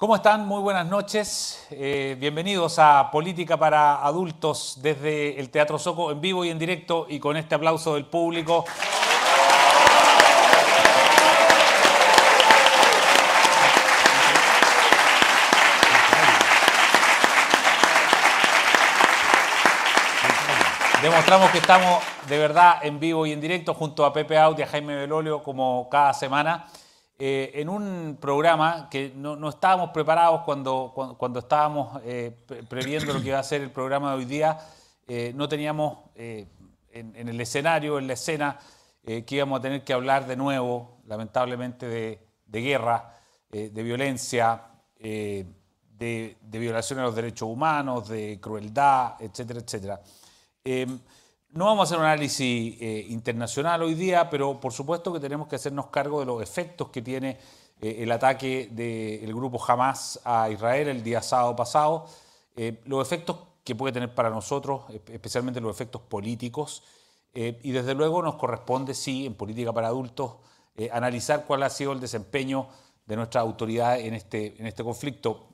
¿Cómo están? Muy buenas noches. Eh, bienvenidos a Política para Adultos desde el Teatro Soco en vivo y en directo y con este aplauso del público. Demostramos que estamos de verdad en vivo y en directo junto a Pepe y a Jaime Belolio como cada semana. Eh, en un programa que no, estábamos preparados cuando, cuando, estábamos eh, previendo lo que iba a ser el programa de hoy día, eh, no teníamos en, el escenario, en la escena, que íbamos a tener que hablar de nuevo, lamentablemente, de, guerra, de violencia, de, de violación a los derechos humanos, de crueldad, etcétera, etcétera. No vamos a hacer un análisis eh, internacional hoy día, pero por supuesto que tenemos que hacernos cargo de los efectos que tiene eh, el ataque del grupo Hamas a Israel el día sábado pasado, eh, los efectos que puede tener para nosotros, especialmente los efectos políticos, y desde luego nos corresponde, sí, en política para adultos, analizar cuál ha sido el desempeño de nuestras autoridades en este, en este conflicto.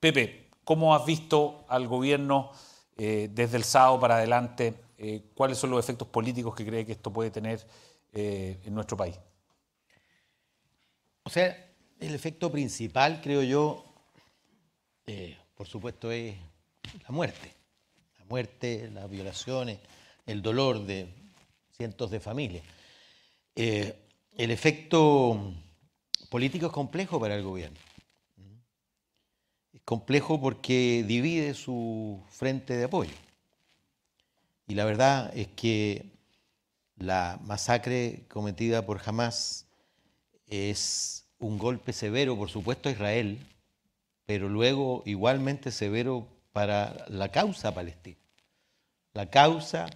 Pepe, ¿cómo has visto al gobierno? Desde el sábado para adelante, eh, cuáles son los efectos políticos que cree que esto puede tener eh, en nuestro país. O sea, el efecto principal, creo yo, por supuesto, es la muerte. La muerte, las violaciones, el dolor de cientos de familias. el efecto político es complejo para el gobierno complejo porque divide su frente de apoyo. Y la verdad es que la masacre cometida por Hamas es un golpe severo, por supuesto, a Israel, pero luego igualmente severo para la causa palestina. La causa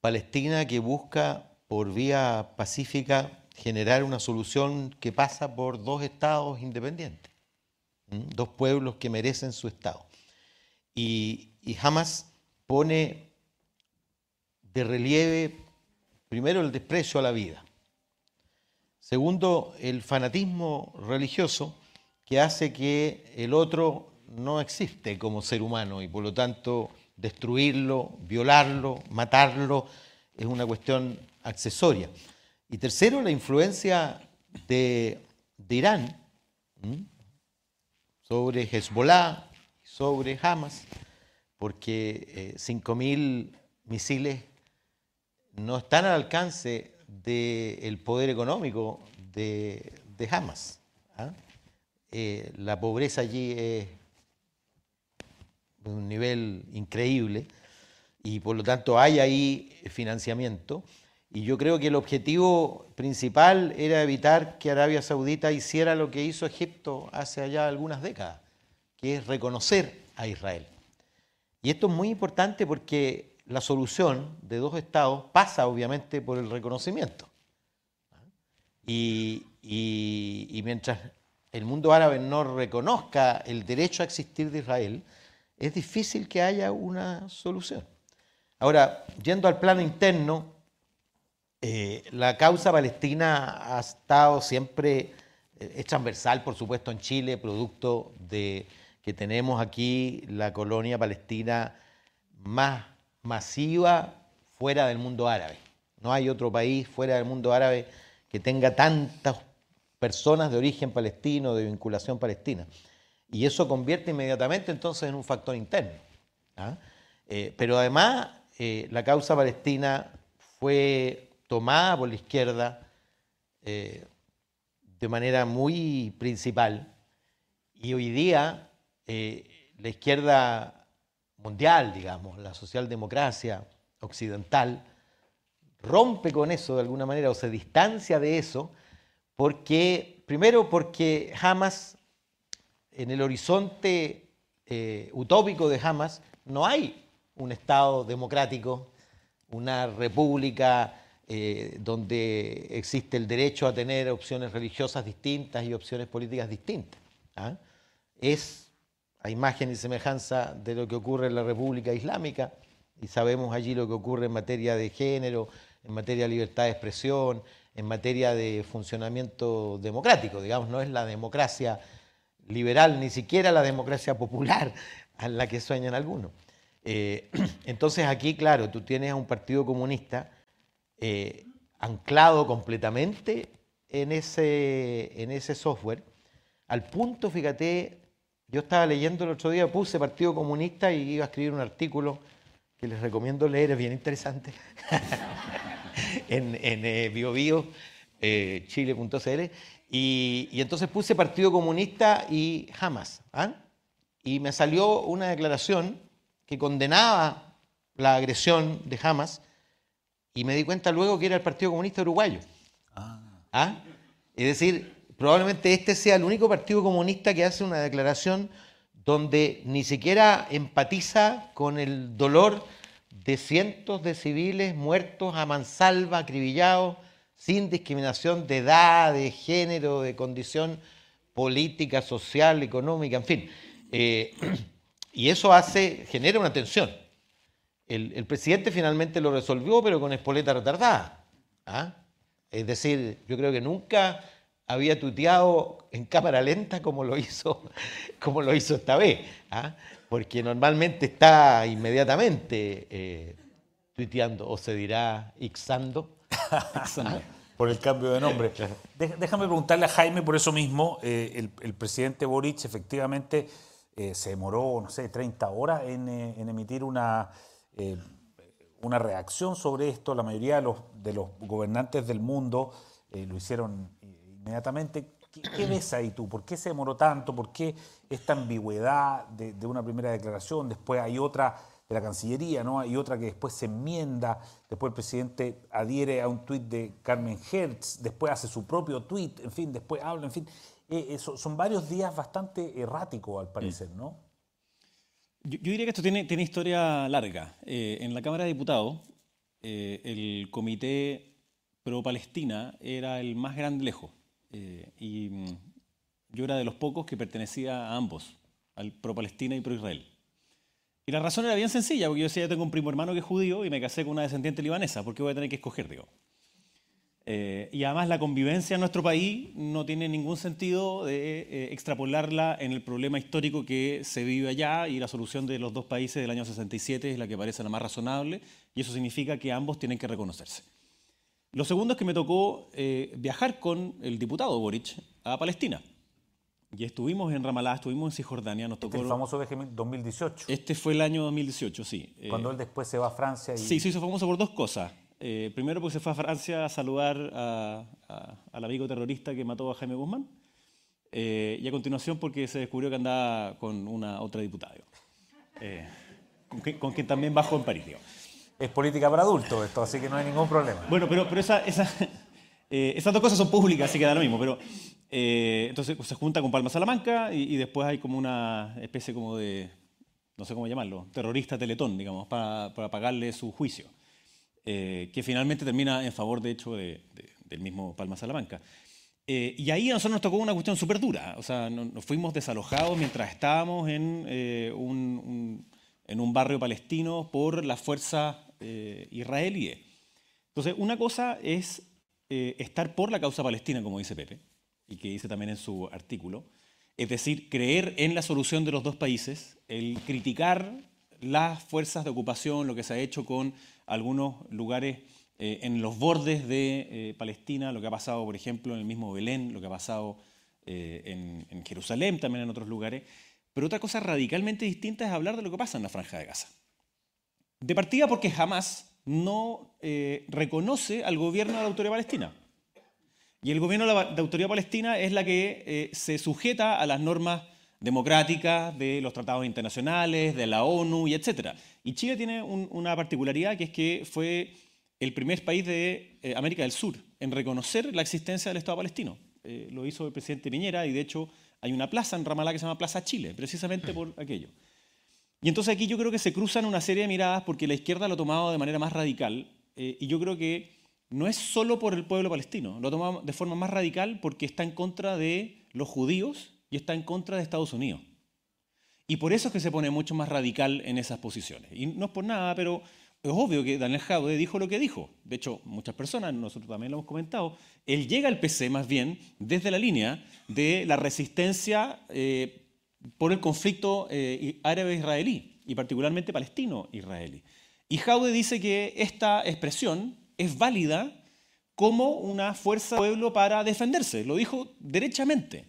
palestina que busca por vía pacífica generar una solución que pasa por dos estados independientes dos pueblos que merecen su Estado. Y, y Hamas pone de relieve, primero, el desprecio a la vida. Segundo, el fanatismo religioso que hace que el otro no existe como ser humano y por lo tanto destruirlo, violarlo, matarlo es una cuestión accesoria. Y tercero, la influencia de, Irán, sobre Hezbollah, sobre Hamas, porque 5.000 eh, misiles no están al alcance del poder económico de, Hamas. ¿ah? Eh, la pobreza allí es de un nivel increíble y por lo tanto hay ahí financiamiento. Y yo creo que el objetivo principal era evitar que Arabia Saudita hiciera lo que hizo Egipto hace allá algunas décadas, que es reconocer a Israel. Y esto es muy importante porque la solución de dos estados pasa obviamente por el reconocimiento. Y, mientras el mundo árabe no reconozca el derecho a existir de Israel, es difícil que haya una solución. Ahora, yendo al plano interno, eh, la causa palestina ha estado siempre, eh, es transversal, por supuesto, en Chile, producto de que tenemos aquí la colonia palestina más masiva fuera del mundo árabe. No hay otro país fuera del mundo árabe que tenga tantas personas de origen palestino, de vinculación palestina. Y eso convierte inmediatamente entonces en un factor interno. ¿ah? Eh, pero además, la causa palestina fue tomada por la izquierda eh, de manera muy principal. Y hoy día eh, la izquierda mundial, digamos, la socialdemocracia occidental, rompe con eso de alguna manera o se distancia de eso, porque, primero porque Hamas, en el horizonte eh, utópico de Hamas, no hay un Estado democrático, una república eh, donde existe el derecho a tener opciones religiosas distintas y opciones políticas distintas. ¿ah? Es a imagen y semejanza de lo que ocurre en la República Islámica, y sabemos allí lo que ocurre en materia de género, en materia de libertad de expresión, en materia de funcionamiento democrático, digamos, no es la democracia liberal, ni siquiera la democracia popular a la que sueñan algunos. Eh, entonces aquí, claro, tú tienes a un partido comunista eh, anclado completamente en ese, en ese software, al punto, fíjate, yo estaba leyendo el otro día, puse Partido Comunista y iba a escribir un artículo que les recomiendo leer, es bien interesante, en, en eh, biobio, eh, chile.cl, y, y, entonces puse Partido Comunista y Hamas, ¿ah? y me salió una declaración que condenaba la agresión de Hamas, y me di cuenta luego que era el Partido Comunista Uruguayo. Ah. ¿Ah? Es decir, probablemente este sea el único partido comunista que hace una declaración donde ni siquiera empatiza con el dolor de cientos de civiles muertos a mansalva, acribillados, sin discriminación de edad, de género, de condición política, social, económica, en fin. Eh, y eso hace, genera una tensión. El, el, presidente finalmente lo resolvió, pero con espoleta retardada. ¿ah? Es decir, yo creo que nunca había tuiteado en cámara lenta como lo hizo, como lo hizo esta vez, ¿ah? porque normalmente está inmediatamente eh, tuiteando, o se dirá ixando. por el cambio de nombre. Déjame preguntarle a Jaime por eso mismo. Eh, el, presidente Boric efectivamente eh, se demoró, no sé, 30 horas en, en emitir una, una reacción sobre esto. La mayoría de los, de los gobernantes del mundo lo hicieron inmediatamente. ¿Qué, ves ahí tú? ¿Por qué se demoró tanto? ¿Por qué esta ambigüedad de, una primera declaración? Después hay otra de la Cancillería, ¿no? Hay otra que después se enmienda, después el presidente adhiere a un tuit de Carmen Hertz, después hace su propio tuit, en fin, después habla, en fin. Eh, son varios días bastante erráticos al parecer, ¿no? Yo, diría que esto tiene, tiene historia larga. Eh, en la Cámara de Diputados, eh, el comité pro-Palestina era el más grande lejos. Eh, y mm, yo era de los pocos que pertenecía a ambos, al pro-Palestina y pro-Israel. Y la razón era bien sencilla, porque yo decía, yo tengo un primo hermano que es judío y me casé con una descendiente libanesa, ¿por qué voy a tener que escoger, digo? Eh, y además la convivencia en nuestro país no tiene ningún sentido de eh, extrapolarla en el problema histórico que se vive allá y la solución de los dos países del año 67 es la que parece la más razonable y eso significa que ambos tienen que reconocerse. Lo segundo es que me tocó eh, viajar con el diputado Boric a Palestina. Y estuvimos en Ramallah, estuvimos en Cisjordania. Nos tocó, este el famoso viaje 2018. Este fue el año 2018, sí. Eh, Cuando él después se va a Francia. Y... Sí, se hizo famoso por dos cosas. Eh, primero porque se fue a Francia a saludar al amigo terrorista que mató a Jaime Guzmán. y a continuación porque se descubrió que andaba con una otra diputada. con, quien también bajó en París. Es política para adultos esto, así que no hay ningún problema. Bueno, pero, pero esa, eh, esas dos cosas son públicas, así que da lo mismo. Pero eh, entonces se junta con Palma Salamanca y, después hay como una especie como de, no sé cómo llamarlo, terrorista teletón, digamos, para, para pagarle su juicio. Eh, que finalmente termina en favor, de hecho, del mismo Palma Salamanca. y ahí a nosotros nos tocó una cuestión súper dura. O sea, nos, fuimos desalojados mientras estábamos en, un, en un barrio palestino por la fuerza eh, israelíes. Entonces, una cosa es eh, estar por la causa palestina, como dice Pepe, y que dice también en su artículo, es decir, creer en la solución de los dos países, el criticar las fuerzas de ocupación, lo que se ha hecho con algunos lugares eh, en los bordes de Palestina, lo que ha pasado, por ejemplo, en el mismo Belén, lo que ha pasado en, en, Jerusalén, también en otros lugares. Pero otra cosa radicalmente distinta es hablar de lo que pasa en la franja de Gaza. De partida porque jamás no eh, reconoce al gobierno de la autoridad palestina. Y el gobierno de la autoridad palestina es la que eh, se sujeta a las normas democráticas de los tratados internacionales, de la ONU y etc. Y Chile tiene una particularidad que es que fue el primer país de eh, América del Sur en reconocer la existencia del Estado palestino. lo hizo el presidente Piñera y de hecho hay una plaza en Ramallah que se llama Plaza Chile, precisamente por aquello. Y entonces aquí yo creo que se cruzan una serie de miradas porque la izquierda lo ha tomado de manera más radical eh, y yo creo que no es solo por el pueblo palestino, lo ha tomado de forma más radical porque está en contra de los judíos y está en contra de Estados Unidos. Y por eso es que se pone mucho más radical en esas posiciones. Y no es por nada, pero es obvio que Daniel Jaude dijo lo que dijo. De hecho, muchas personas, nosotros también lo hemos comentado, él llega al PC más bien desde la línea de la resistencia eh, por el conflicto eh, árabe-israelí y particularmente palestino-israelí. Y Jaude dice que esta expresión es válida como una fuerza del pueblo para defenderse. Lo dijo derechamente.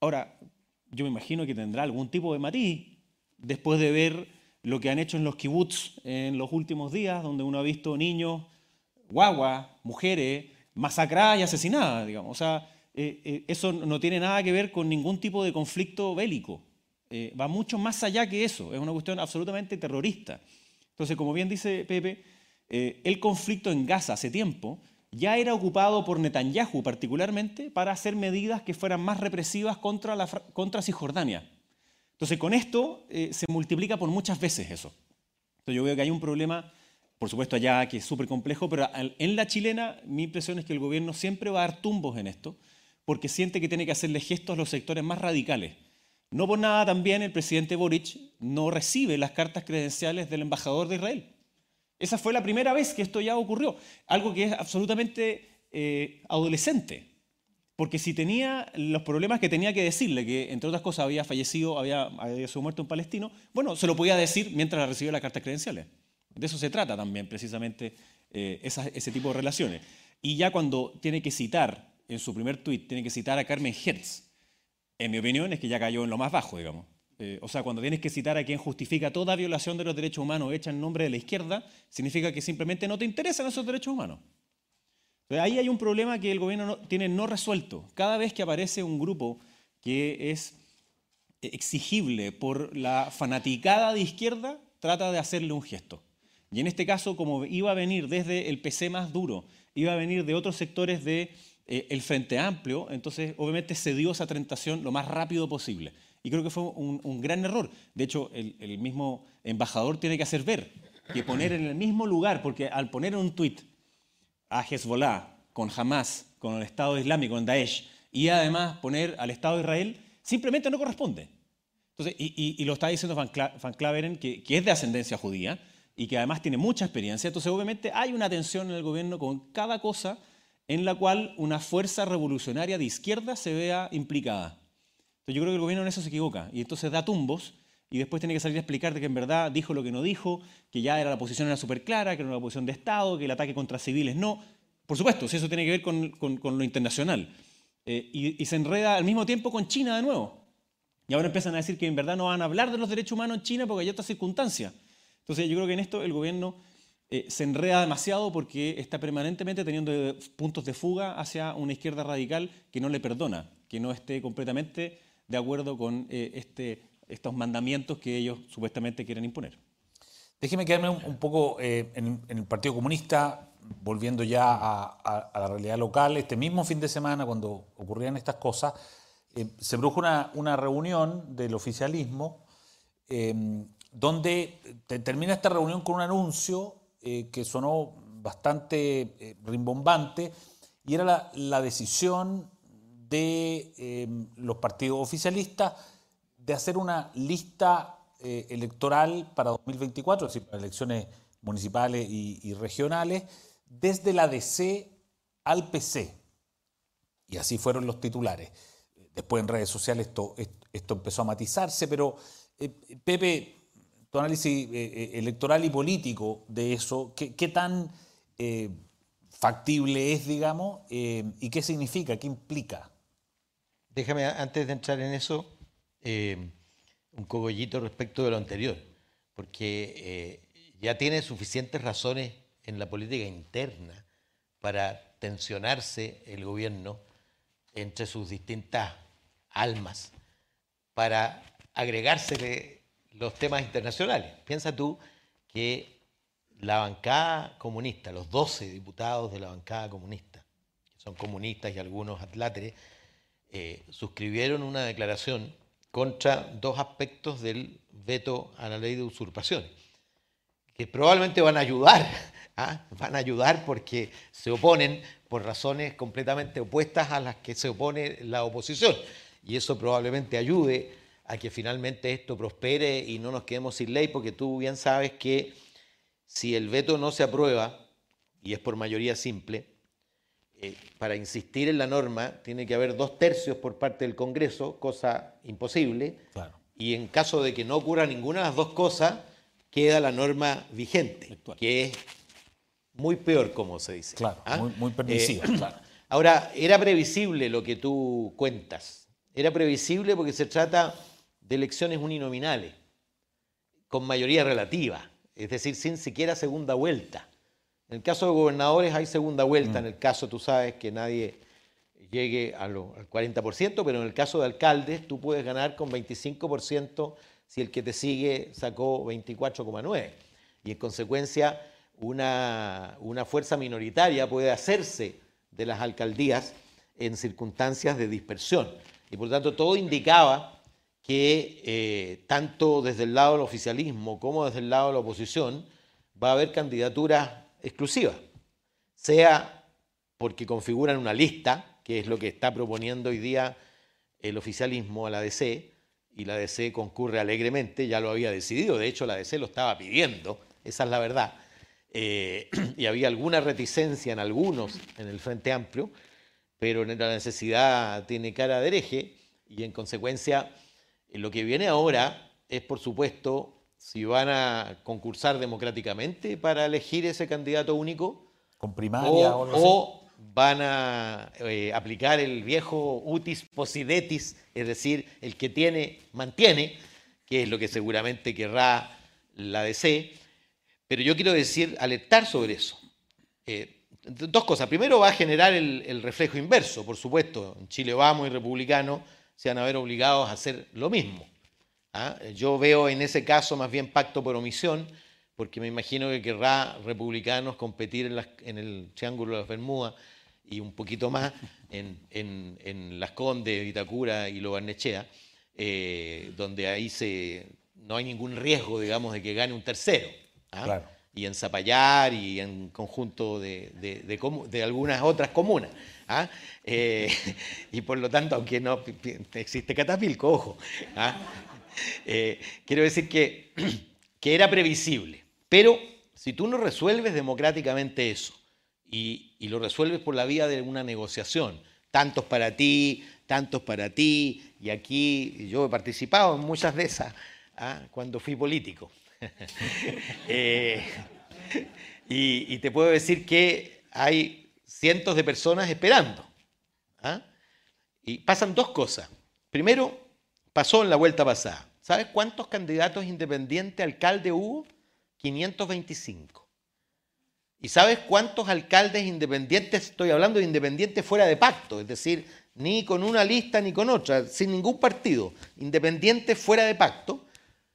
Ahora, yo me imagino que tendrá algún tipo de matiz después de ver lo que han hecho en los kibbutz en los últimos días, donde uno ha visto niños, guaguas, mujeres masacradas y asesinadas, digamos. O sea, eh, eh, eso no tiene nada que ver con ningún tipo de conflicto bélico. Eh, va mucho más allá que eso. Es una cuestión absolutamente terrorista. Entonces, como bien dice Pepe, el conflicto en Gaza hace tiempo ya era ocupado por Netanyahu particularmente para hacer medidas que fueran más represivas contra, la, contra Cisjordania. Entonces, con esto se multiplica por muchas veces eso. Entonces, yo veo que hay un problema por supuesto allá que es súper complejo, pero en la chilena mi impresión es que el gobierno siempre va a dar tumbos en esto, porque siente que tiene que hacerle gestos a los sectores más radicales. No por nada también el presidente Boric no recibe las cartas credenciales del embajador de Israel. Esa fue la primera vez que esto ya ocurrió, algo que es absolutamente eh, adolescente, porque si tenía los problemas que tenía que decirle, que entre otras cosas había fallecido, había, había sido muerto un palestino, bueno, se lo podía decir mientras recibió las cartas credenciales. De eso se trata también, precisamente, eh, ese tipo de relaciones. Y ya cuando tiene que citar, en su primer tuit, tiene que citar a Carmen Hertz, en mi opinión es que ya cayó en lo más bajo, digamos. Eh, o sea, cuando tienes que citar a quien justifica toda violación de los derechos humanos hecha en nombre de la izquierda, significa que simplemente no te interesan esos derechos humanos. Ahí hay un problema que el gobierno tiene no resuelto. Cada vez que aparece un grupo que es exigible por la fanaticada de izquierda, trata de hacerle un gesto. Y en este caso, como iba a venir desde el PC más duro, iba a venir de otros sectores del de, eh, Frente Amplio, entonces obviamente se dio esa tentación lo más rápido posible. Y creo que fue un, gran error. De hecho, el, el, mismo embajador tiene que hacer ver que poner en el mismo lugar, porque al poner un tuit a Hezbollah con Hamas, con el Estado Islámico, con Daesh, y además poner al Estado de Israel, simplemente no corresponde. Entonces, y, lo está diciendo Van, Claveren, que, que es de ascendencia judía, y que además tiene mucha experiencia. Entonces, obviamente, hay una tensión en el gobierno con cada cosa en la cual una fuerza revolucionaria de izquierda se vea implicada. Entonces, yo creo que el gobierno en eso se equivoca y entonces da tumbos y después tiene que salir a explicar de que en verdad dijo lo que no dijo, que ya era la posición era súper clara, que era una posición de Estado, que el ataque contra civiles no. Por supuesto, si eso tiene que ver con, lo internacional. Eh, y, y se enreda al mismo tiempo con China de nuevo. Y ahora empiezan a decir que en verdad no van a hablar de los derechos humanos en China porque hay otras circunstancias. Entonces yo creo que en esto el gobierno eh, se enreda demasiado porque está permanentemente teniendo puntos de fuga hacia una izquierda radical que no le perdona, que no esté completamente de acuerdo con eh, este, estos mandamientos que ellos supuestamente quieren imponer. Déjeme quedarme un, poco eh, en, el Partido Comunista, volviendo ya a, la realidad local. Este mismo fin de semana, cuando ocurrían estas cosas, se produjo una, una, reunión del oficialismo donde termina esta reunión con un anuncio eh, que sonó bastante eh, rimbombante y era la, decisión de los partidos oficialistas de hacer una lista eh, electoral para 2024, es decir, para elecciones municipales y, regionales, desde la DC al PC. Y así fueron los titulares. Después en redes sociales esto, empezó a matizarse, pero Pepe, tu análisis eh, eh, electoral y político de eso, qué, tan eh, factible es, digamos, y qué significa, qué implica. Déjame, antes de entrar en eso, un cogollito respecto de lo anterior, porque ya tiene suficientes razones en la política interna para tensionarse el gobierno entre sus distintas almas, para agregársele los temas internacionales. Piensa tú que la bancada comunista, los 12 diputados de la bancada comunista, que son comunistas y algunos atláteres, eh, suscribieron una declaración contra dos aspectos del veto a la ley de usurpaciones, que probablemente van a ayudar, ¿ah? van a ayudar porque se oponen por razones completamente opuestas a las que se opone la oposición, y eso probablemente ayude a que finalmente esto prospere y no nos quedemos sin ley, porque tú bien sabes que si el veto no se aprueba, y es por mayoría simple, eh, para insistir en la norma, tiene que haber dos tercios por parte del Congreso, cosa imposible. Claro. Y en caso de que no ocurra ninguna de las dos cosas, queda la norma vigente, Actual. que es muy peor, como se dice. Claro, ¿Ah? muy, muy permisiva. Eh, claro. Ahora, era previsible lo que tú cuentas. Era previsible porque se trata de elecciones uninominales, con mayoría relativa, es decir, sin siquiera segunda vuelta. En el caso de gobernadores hay segunda vuelta, en el caso tú sabes que nadie llegue a lo- al 40%, pero en el caso de alcaldes tú puedes ganar con 25% si el que te sigue sacó 24,9%. Y en consecuencia una, una fuerza minoritaria puede hacerse de las alcaldías en circunstancias de dispersión. Y por lo tanto todo indicaba que eh, tanto desde el lado del oficialismo como desde el lado de la oposición va a haber candidaturas exclusivas, sea porque configuran una lista, que es lo que está proponiendo hoy día el oficialismo a la DC, y la DC concurre alegremente, ya lo había decidido, de hecho la DC lo estaba pidiendo, esa es la verdad, Eh, y había alguna reticencia en algunos en el Frente Amplio, pero la necesidad tiene cara de hereje y en consecuencia eh, lo que viene ahora es, por supuesto, si van a concursar democráticamente para elegir ese candidato único Con primaria o, o, van a eh, aplicar el viejo utis possidetis, es decir, el que tiene, mantiene, que es lo que seguramente querrá la DC. Pero yo quiero decir, alertar sobre eso. Eh, dos cosas. Primero va a generar el, el reflejo inverso, por supuesto. En Chile Vamos y Republicanos se van a ver obligados a hacer lo mismo. ¿Ah? Yo veo en ese caso más bien pacto por omisión, porque me imagino que querrá Republicanos competir en, las- en el Triángulo de las Bermudas y un poquito más en, en- en Las Condes, Vitacura y Lo Barnechea, eh, donde ahí se, no hay ningún riesgo, digamos, de que gane un tercero. ¿ah? Claro. Y en Zapallar y en conjunto de, de- de comu- de algunas otras comunas. ¿ah? Eh, y por lo tanto, aunque no existe Catapilco, ojo. ¿ah? Eh, quiero decir que, que era previsible. Pero si tú no resuelves democráticamente eso y, y lo resuelves por la vía de una negociación, tantos para ti, tantos para ti, y aquí yo he participado en muchas de esas ¿ah? cuando fui político. Eh, y, y te puedo decir que hay cientos de personas esperando. ¿ah? Y pasan dos cosas. Primero, pasó en la vuelta pasada. ¿Sabes cuántos candidatos independientes alcalde hubo? 525. ¿Y sabes cuántos alcaldes independientes, estoy hablando de independientes fuera de pacto, es decir, ni con una lista ni con otra, sin ningún partido, independientes fuera de pacto?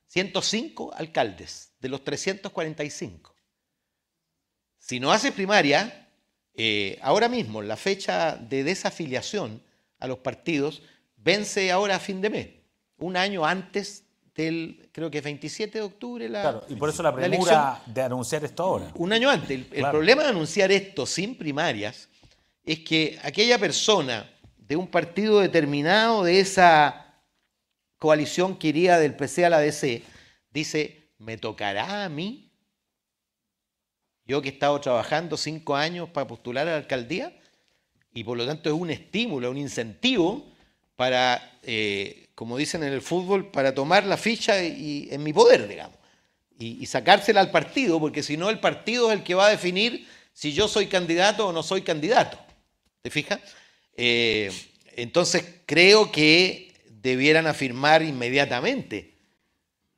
105 alcaldes de los 345. Si no hace primaria, eh, ahora mismo la fecha de desafiliación a los partidos vence ahora a fin de mes, un año antes del, creo que es 27 de octubre. La, Claro, y por eso la premura de anunciar esto ahora. Un año antes. El, el problema de anunciar esto sin primarias es que aquella persona de un partido determinado de esa coalición que iría del PC a la DC dice, ¿me tocará a mí? Yo que he estado trabajando cinco años para postular a la alcaldía y por lo tanto es un estímulo, un incentivo para, eh, como dicen en el fútbol, para tomar la ficha y, en mi poder, digamos y, sacársela al partido, porque si no el partido es el que va a definir si yo soy candidato o no soy candidato. ¿Te fijas? Eh, entonces creo que debieran afirmar inmediatamente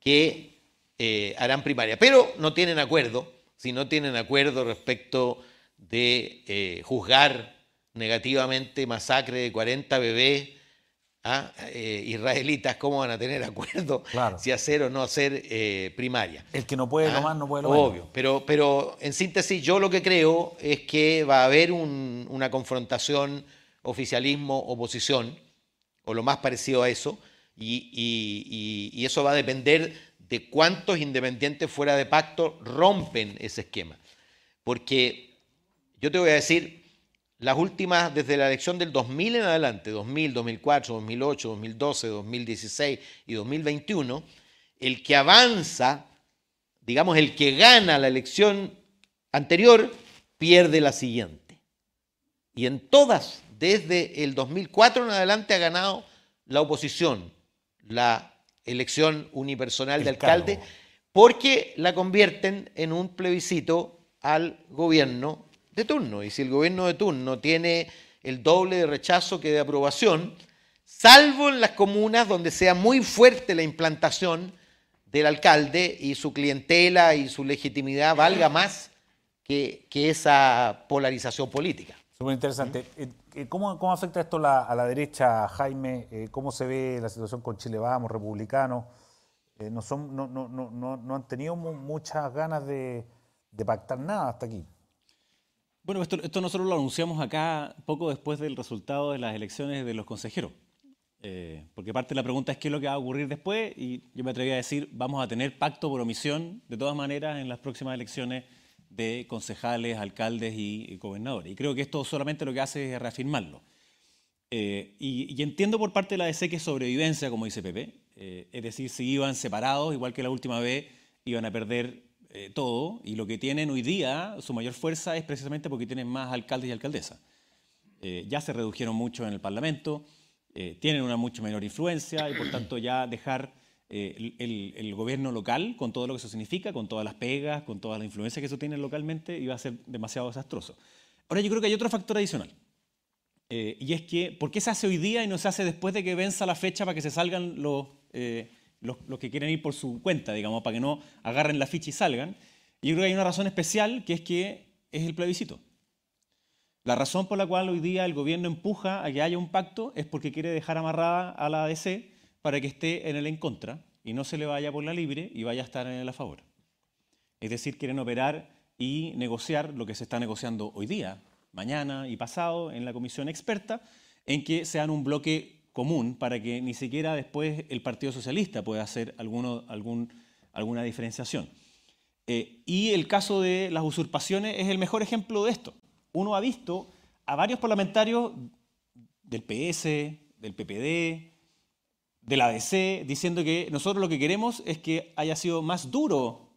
que eh, harán primaria, pero no tienen acuerdo, si no tienen acuerdo respecto de juzgar negativamente masacre de 40 bebés ¿ah? Eh, israelitas, ¿cómo van a tener acuerdo Claro. si hacer o no hacer eh, primaria? El que no puede lo Ah, más, no puede lo menos. Obvio, pero, pero en síntesis yo lo que creo es que va a haber un- una confrontación oficialismo-oposición, o lo más parecido a eso, y, y- y- y eso va a depender de cuántos independientes fuera de pacto rompen ese esquema. Porque yo te voy a decir, las últimas, desde la elección del 2000 en adelante, 2000, 2004, 2008, 2012, 2016 y 2021, el que avanza, digamos, el que gana la elección anterior, pierde la siguiente. Y en todas, desde el 2004 en adelante, ha ganado la oposición, la elección unipersonal de alcalde, porque la convierten en un plebiscito al gobierno de turno. Y si el gobierno de turno tiene el doble de rechazo que de aprobación, salvo en las comunas donde sea muy fuerte la implantación del alcalde y su clientela y su legitimidad valga más que, esa polarización política. Súper interesante. Eh, eh, ¿Cómo, ¿Cómo, afecta esto a la derecha, Jaime? Eh, ¿Cómo se ve la situación con Chile Vamos, republicanos? no, son, no, no, no, no, han tenido muchas ganas de, de pactar nada hasta aquí. Bueno, esto, nosotros lo anunciamos acá poco después del resultado de las elecciones de los consejeros. Eh, porque parte de la pregunta es qué es lo que va a ocurrir después y yo me atreví a decir, vamos a tener pacto por omisión de todas maneras en las próximas elecciones de concejales, alcaldes y, gobernadores. Y creo que esto solamente lo que hace es reafirmarlo. Eh, y, entiendo por parte de la DC que es sobrevivencia, como dice Pepe, eh, es decir, si iban separados, igual que la última vez, iban a perder todo y lo que tienen hoy día, su mayor fuerza es precisamente porque tienen más alcaldes y alcaldesas. ya se redujeron mucho en el Parlamento, eh, tienen una mucho menor influencia y por tanto ya dejar eh, el, gobierno local con todo lo que eso significa, con todas las pegas, con toda la influencia que eso tiene localmente, iba a ser demasiado desastroso. Ahora yo creo que hay otro factor adicional. Eh, y es que, ¿por qué se hace hoy día y no se hace después de que venza la fecha para que se salgan los, los, que quieren ir por su cuenta, digamos, para que no agarren la ficha y salgan? Y yo creo que hay una razón especial, que es que es el plebiscito. La razón por la cual hoy día el gobierno empuja a que haya un pacto es porque quiere dejar amarrada a la ADC para que esté en el en contra y no se le vaya por la libre y vaya a estar en el a favor. Es decir, quieren operar y negociar lo que se está negociando hoy día, mañana y pasado en la comisión experta, en que sean un bloque común para que ni siquiera después el Partido Socialista pueda hacer alguno, algún, alguna diferenciación. Eh, y el caso de las usurpaciones es el mejor ejemplo de esto uno ha visto a varios parlamentarios del PS, del PPD, del ADC, diciendo que nosotros lo que queremos es que haya sido más duro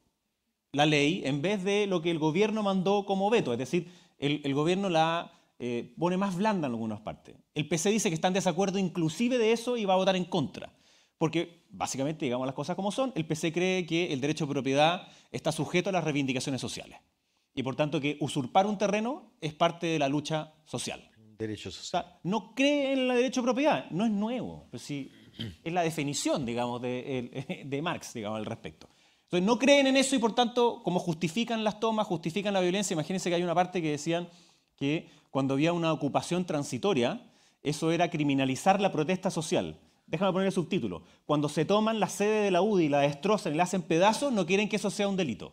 la ley en vez de lo que el gobierno mandó como veto. Es decir, el, gobierno la eh, pone más blanda en algunas partes. El PC dice que está en desacuerdo inclusive de eso y va a votar en contra. Porque básicamente, digamos las cosas como son, el PC cree que el derecho de propiedad está sujeto a las reivindicaciones sociales y por tanto que usurpar un terreno es parte de la lucha social. Derecho social. O sea, no cree en el derecho de propiedad, no es nuevo, pero sí, es la definición, digamos, de, de Marx, digamos, al respecto. Entonces, no creen en eso y por tanto, como justifican las tomas, justifican la violencia, imagínense que hay una parte que decían que cuando había una ocupación transitoria, eso era criminalizar la protesta social. Déjame poner el subtítulo. Cuando se toman la sede de la UDI, la destrozan y la hacen pedazos, no quieren que eso sea un delito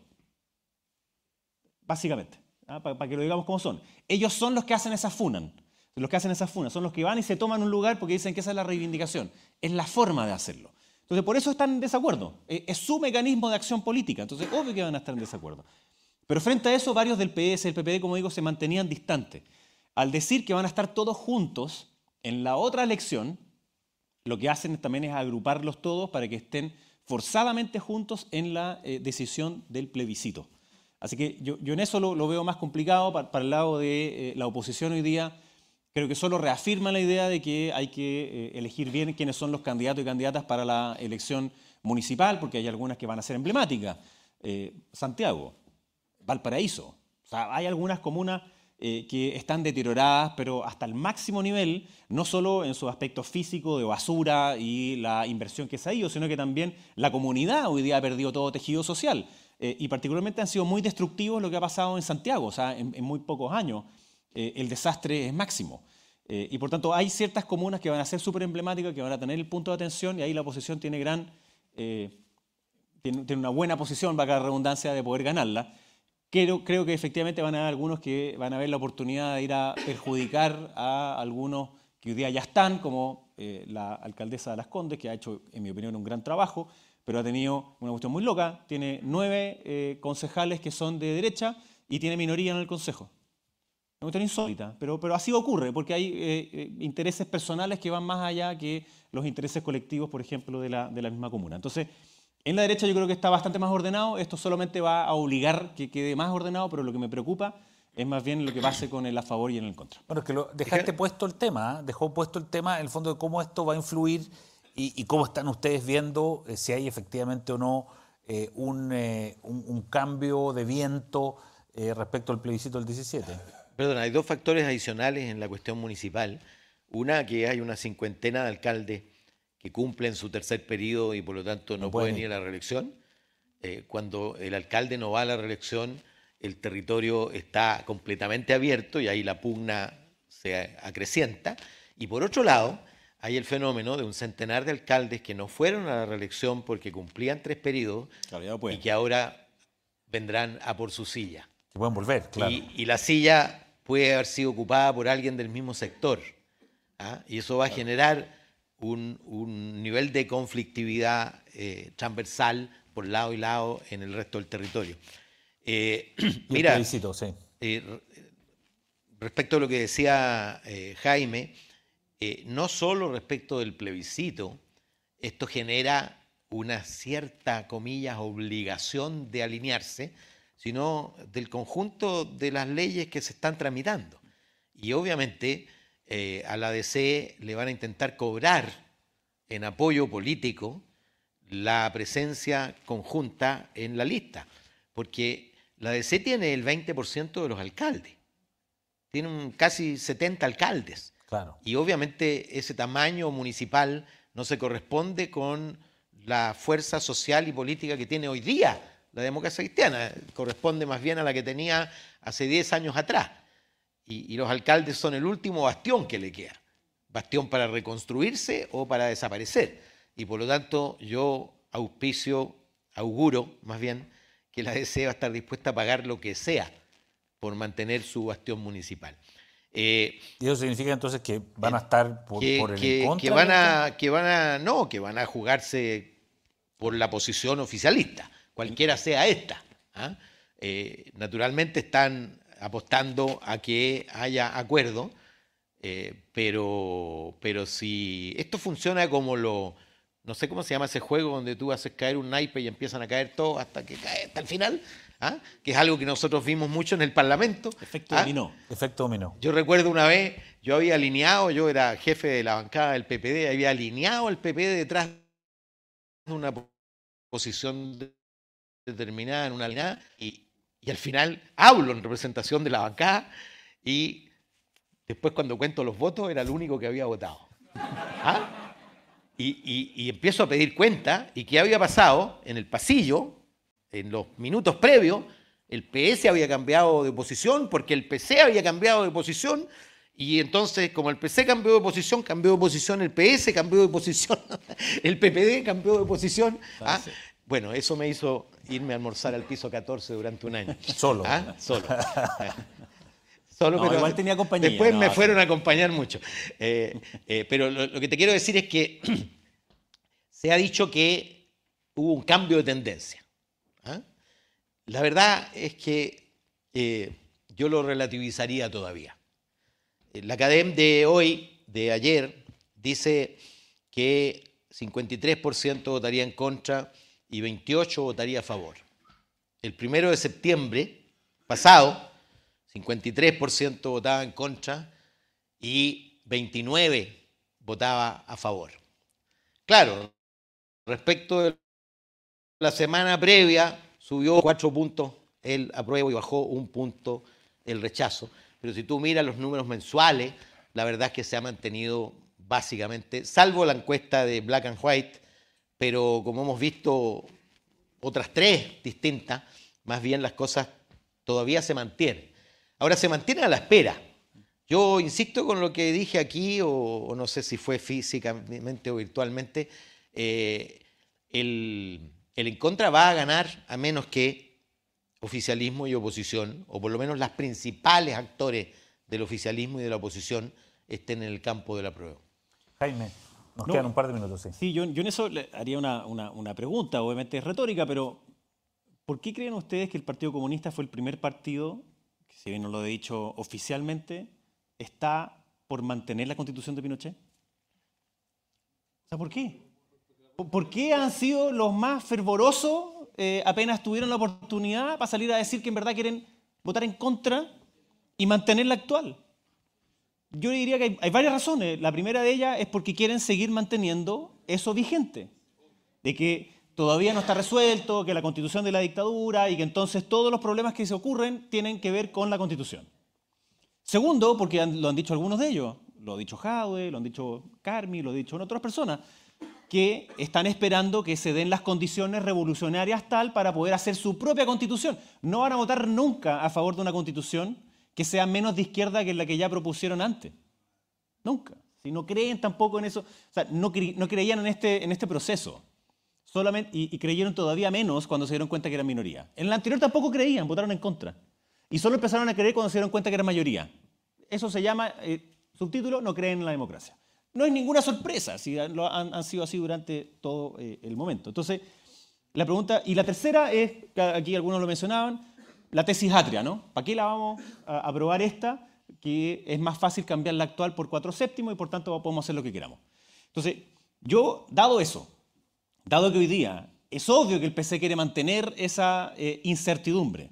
básicamente, ¿ah? para, que lo digamos como son. Ellos son los que hacen esas funas, los que hacen esas funas, son los que van y se toman un lugar porque dicen que esa es la reivindicación, es la forma de hacerlo. Entonces, por eso están en desacuerdo, e, es su mecanismo de acción política, entonces obvio que van a estar en desacuerdo. Pero frente a eso, varios del PS, el PPD, como digo, se mantenían distantes. Al decir que van a estar todos juntos en la otra elección, lo que hacen también es agruparlos todos para que estén forzadamente juntos en la eh, decisión del plebiscito. Así que yo, en eso lo, veo más complicado para, el lado de eh, la oposición hoy día. Creo que solo reafirma la idea de que hay que eh, elegir bien quiénes son los candidatos y candidatas para la elección municipal, porque hay algunas que van a ser emblemáticas. Santiago, Valparaíso. O sea, hay algunas comunas que están deterioradas, pero hasta el máximo nivel, no solo en su aspecto físico de basura y la inversión que se ha ido, sino que también la comunidad hoy día ha perdido todo tejido social. Eh, y particularmente han sido muy destructivos lo que ha pasado en Santiago, o sea, en, muy pocos años eh, el desastre es máximo. Eh, y por tanto hay ciertas comunas que van a ser súper emblemáticas, que van a tener el punto de atención y ahí la oposición tiene gran, tiene, una buena posición, va a la redundancia, de poder ganarla. Creo, creo que efectivamente van a haber algunos que van a ver la oportunidad de ir a perjudicar a algunos que hoy día ya están, como la alcaldesa de Las Condes, que ha hecho, en mi opinión, un gran trabajo, pero ha tenido una cuestión muy loca. Tiene nueve eh, concejales que son de derecha y tiene minoría en el Consejo. Una cuestión insólita, pero, pero así ocurre, porque hay eh, eh, intereses personales que van más allá que los intereses colectivos, por ejemplo, de la, de la misma comuna. Entonces, en la derecha yo creo que está bastante más ordenado. Esto solamente va a obligar que quede más ordenado, pero lo que me preocupa es más bien lo que pase con el a favor y en el contra. Bueno, es que lo, dejaste puesto el tema, ¿eh? dejó puesto el tema en el fondo de cómo esto va a influir y, y cómo están ustedes viendo eh, si hay efectivamente o no eh, un, eh, un- un cambio de viento eh, respecto al plebiscito del 17. Perdón, hay dos factores adicionales en la cuestión municipal. Una, que hay una cincuentena de alcaldes que cumplen su tercer periodo y por lo tanto no, No pueden ir a la reelección. Eh, cuando el alcalde no va a la reelección, el territorio está completamente abierto y ahí la pugna se acrecienta. Y por otro lado, hay el fenómeno de un centenar de alcaldes que no fueron a la reelección porque cumplían tres periodos Claro, y que ahora vendrán a por su silla. Que pueden volver, claro. Y, y la silla puede haber sido ocupada por alguien del mismo sector. ¿ah? Y eso va a generar un, un nivel de conflictividad eh, transversal por lado y lado en el resto del territorio. Eh, mira, plebiscito, sí. eh, re- respecto a lo que decía eh, Jaime, no solo respecto del plebiscito, esto genera una cierta, comillas, obligación de alinearse, sino del conjunto de las leyes que se están tramitando. Y obviamente eh, a la DC le van a intentar cobrar en apoyo político la presencia conjunta en la lista, porque la DC tiene el 20% de los alcaldes, tiene un casi 70 alcaldes. Claro. Y obviamente ese tamaño municipal no se corresponde con la fuerza social y política que tiene hoy día la democracia cristiana, corresponde más bien a la que tenía hace 10 años atrás. Y, y los alcaldes son el último bastión que le queda, bastión para reconstruirse o para desaparecer. Y por lo tanto yo auspicio, auguro más bien, que la DC va a estar dispuesta a pagar lo que sea por mantener su bastión municipal. Eh, Y eso significa entonces que van a estar por, que, por el que- contra. que van a que van a no que van a jugarse por la posición oficialista cualquiera sea esta ¿ah? Eh, naturalmente están apostando a que haya acuerdo eh, pero pero si esto funciona como lo no sé cómo se llama ese juego donde tú haces caer un naipe y empiezan a caer todos hasta que cae hasta el final ¿ah? que es algo que nosotros vimos mucho en el Parlamento Efecto ¿ah? dominó. Efecto dominó. Yo recuerdo una vez, yo había alineado, yo era jefe de la bancada del PPD, había alineado al PPD detrás de una po- posición de- determinada en una alineada y, y al final hablo en representación de la bancada y después cuando cuento los votos era el único que había votado. ¿Ah? Y, y- y empiezo a pedir cuenta y qué había pasado en el pasillo, en los minutos previos, el PS había cambiado de posición porque el PC había cambiado de posición y entonces como el PC cambió de posición, cambió de posición el PS, cambió de posición el PPD, cambió de posición. ¿ah? Bueno, eso me hizo irme a almorzar al piso 14 durante un año. Solo. ¿Ah? Solo. Solo, No, igual tenía compañía, Después no, me fueron a acompañar mucho. Eh, eh, pero lo, lo que te quiero decir es que se ha dicho que hubo un cambio de tendencia. ¿ah? La verdad es que eh, yo lo relativizaría todavía. La CADEM de hoy, de ayer, dice que 53% votaría en contra y 28% votaría a favor. El primero de septiembre pasado, 53% votaba en contra y 29% votaba a favor. Claro, respecto de la semana previa, subió cuatro puntos el apruebo y bajó un punto el rechazo. Pero si tú miras los números mensuales, la verdad es que se ha mantenido básicamente, salvo la encuesta de Black and White, pero como hemos visto otras tres distintas, más bien las cosas todavía se mantienen. Ahora se mantienen a la espera. Yo insisto con lo que dije aquí, o, no sé si fue físicamente o virtualmente, eh, el, el en contra va a ganar a menos que oficialismo y oposición, o por lo menos las principales actores del oficialismo y de la oposición, estén en el campo de la prueba. Jaime, nos No. quedan un par de minutos, sí. Sí, yo, yo en eso le haría una, una- una pregunta, obviamente es retórica, pero ¿por qué creen ustedes que el Partido Comunista fue el primer partido, que si bien no lo he dicho oficialmente, está por mantener la constitución de Pinochet? O sea, ¿por qué? ¿Por- ¿Por qué han sido los más fervorosos eh, apenas tuvieron la oportunidad para salir a decir que en verdad quieren votar en contra y mantener la actual. Yo diría que hay, varias razones. La primera de ellas es porque quieren seguir manteniendo eso vigente, de que todavía no está resuelto, que la constitución de la dictadura y que entonces todos los problemas que se ocurren tienen que ver con la constitución. Segundo, porque lo han dicho algunos de ellos, lo ha dicho Jadwe, lo han dicho Carmi, lo han dicho otras personas, que están esperando que se den las condiciones revolucionarias tal para poder hacer su propia constitución. No van a votar nunca a favor de una constitución que sea menos de izquierda que la que ya propusieron antes. Nunca. Si no creen tampoco en eso, o sea, no, creían en este, en este proceso. Solamente, y, creyeron todavía menos cuando se dieron cuenta que eran minoría. En la anterior tampoco creían, votaron en contra. Y solo empezaron a creer cuando se dieron cuenta que era mayoría. Eso se llama, eh, subtítulo, no creen en la democracia. No es ninguna sorpresa si han, han, sido así durante todo eh, el momento. Entonces, la pregunta, y la tercera es, aquí algunos lo mencionaban, la tesis atria, ¿no? ¿Para qué la vamos a aprobar esta? Que es más fácil cambiar la actual por cuatro séptimos y por tanto podemos hacer lo que queramos. Entonces, yo, dado eso, dado que hoy día es obvio que el PC quiere mantener esa eh, incertidumbre,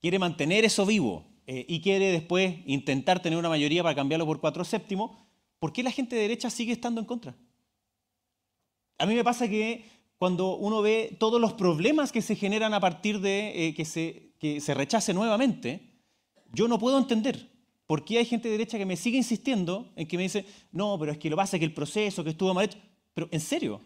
quiere mantener eso vivo eh, y quiere después intentar tener una mayoría para cambiarlo por cuatro séptimos, ¿por qué la gente de derecha sigue estando en contra? A mí me pasa que cuando uno ve todos los problemas que se generan a partir de eh, que, se, que se rechace nuevamente, yo no puedo entender por qué hay gente de derecha que me sigue insistiendo en que me dice, no, pero es que lo pasa que el proceso, que estuvo mal hecho. Pero, ¿en serio?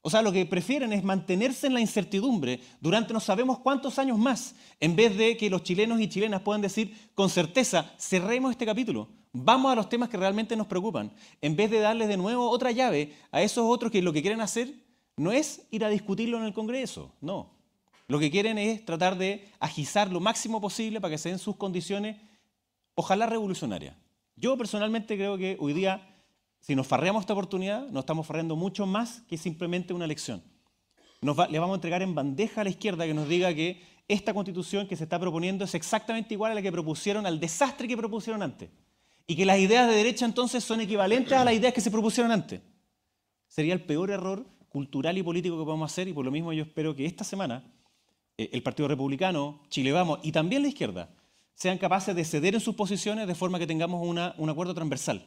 O sea, lo que prefieren es mantenerse en la incertidumbre durante no sabemos cuántos años más, en vez de que los chilenos y chilenas puedan decir con certeza, cerremos este capítulo, vamos a los temas que realmente nos preocupan, en vez de darles de nuevo otra llave a esos otros que lo que quieren hacer no es ir a discutirlo en el Congreso, no. Lo que quieren es tratar de agizar lo máximo posible para que se den sus condiciones, ojalá revolucionarias. Yo personalmente creo que hoy día si nos farreamos esta oportunidad, nos estamos farreando mucho más que simplemente una elección. Nos le vamos a entregar en bandeja a la izquierda que nos diga que esta constitución que se está proponiendo es exactamente igual a la que propusieron, al desastre que propusieron antes. Y que las ideas de derecha entonces son equivalentes a las ideas que se propusieron antes. Sería el peor error cultural y político que podemos hacer y por lo mismo yo espero que esta semana el Partido Republicano, Chile Vamos y también la izquierda sean capaces de ceder en sus posiciones de forma que tengamos un acuerdo transversal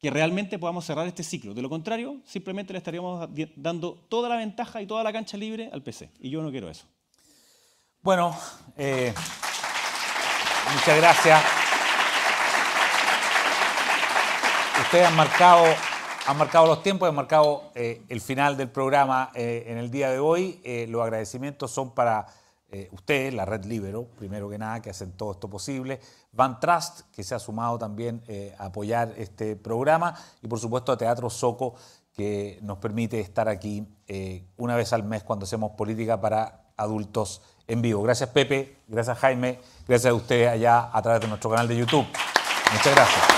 que realmente podamos cerrar este ciclo. De lo contrario, simplemente le estaríamos dando toda la ventaja y toda la cancha libre al PC. Y yo no quiero eso. Bueno, eh, muchas gracias. Ustedes han marcado, han marcado los tiempos, han marcado eh, el final del programa eh, en el día de hoy. los agradecimientos son para eh, ustedes, la Red Libero, primero que nada, que hacen todo esto posible, Van Trust, que se ha sumado también eh, a apoyar este programa, y por supuesto a Teatro Soco, que nos permite estar aquí eh, una vez al mes cuando hacemos política para adultos en vivo. Gracias Pepe, gracias Jaime, gracias a ustedes allá a través de nuestro canal de YouTube. Muchas gracias.